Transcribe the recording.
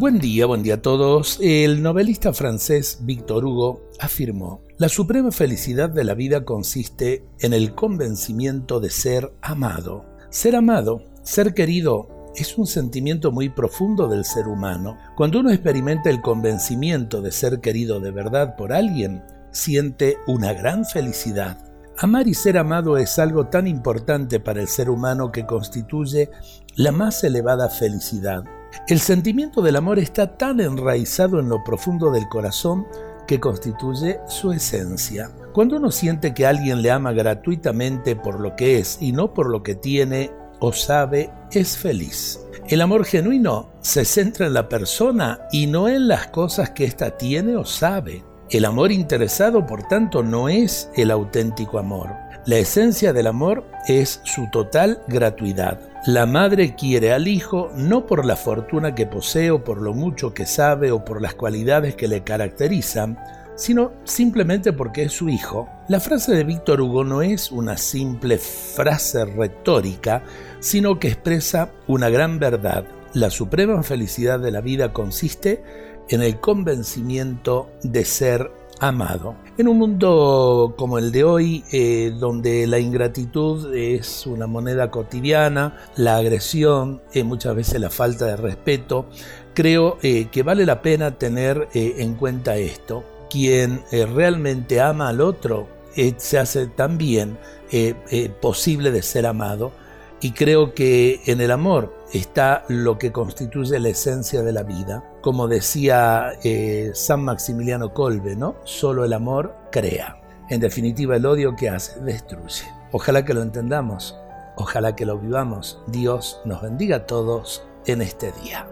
Buen día, buen día a todos. El novelista francés Victor Hugo afirmó, la suprema felicidad de la vida consiste en el convencimiento de ser amado. Ser amado, ser querido, es un sentimiento muy profundo del ser humano. Cuando uno experimenta el convencimiento de ser querido de verdad por alguien, siente una gran felicidad. Amar y ser amado es algo tan importante para el ser humano que constituye la más elevada felicidad. El sentimiento del amor está tan enraizado en lo profundo del corazón que constituye su esencia. Cuando uno siente que alguien le ama gratuitamente por lo que es y no por lo que tiene o sabe, es feliz. El amor genuino se centra en la persona y no en las cosas que ésta tiene o sabe. El amor interesado, por tanto, no es el auténtico amor. La esencia del amor es su total gratuidad. La madre quiere al hijo no por la fortuna que posee o por lo mucho que sabe o por las cualidades que le caracterizan, sino simplemente porque es su hijo. La frase de Víctor Hugo no es una simple frase retórica, sino que expresa una gran verdad. La suprema felicidad de la vida consiste en el convencimiento de ser amado. En un mundo como el de hoy, eh, donde la ingratitud es una moneda cotidiana, la agresión, y muchas veces la falta de respeto, creo eh, que vale la pena tener eh, en cuenta esto. Quien realmente ama al otro se hace también posible de ser amado y creo que en el amor está lo que constituye la esencia de la vida. Como decía eh, San Maximiliano Kolbe, ¿no? Solo el amor crea. En definitiva, el odio que hace destruye. Ojalá que lo entendamos, ojalá que lo vivamos. Dios nos bendiga a todos en este día.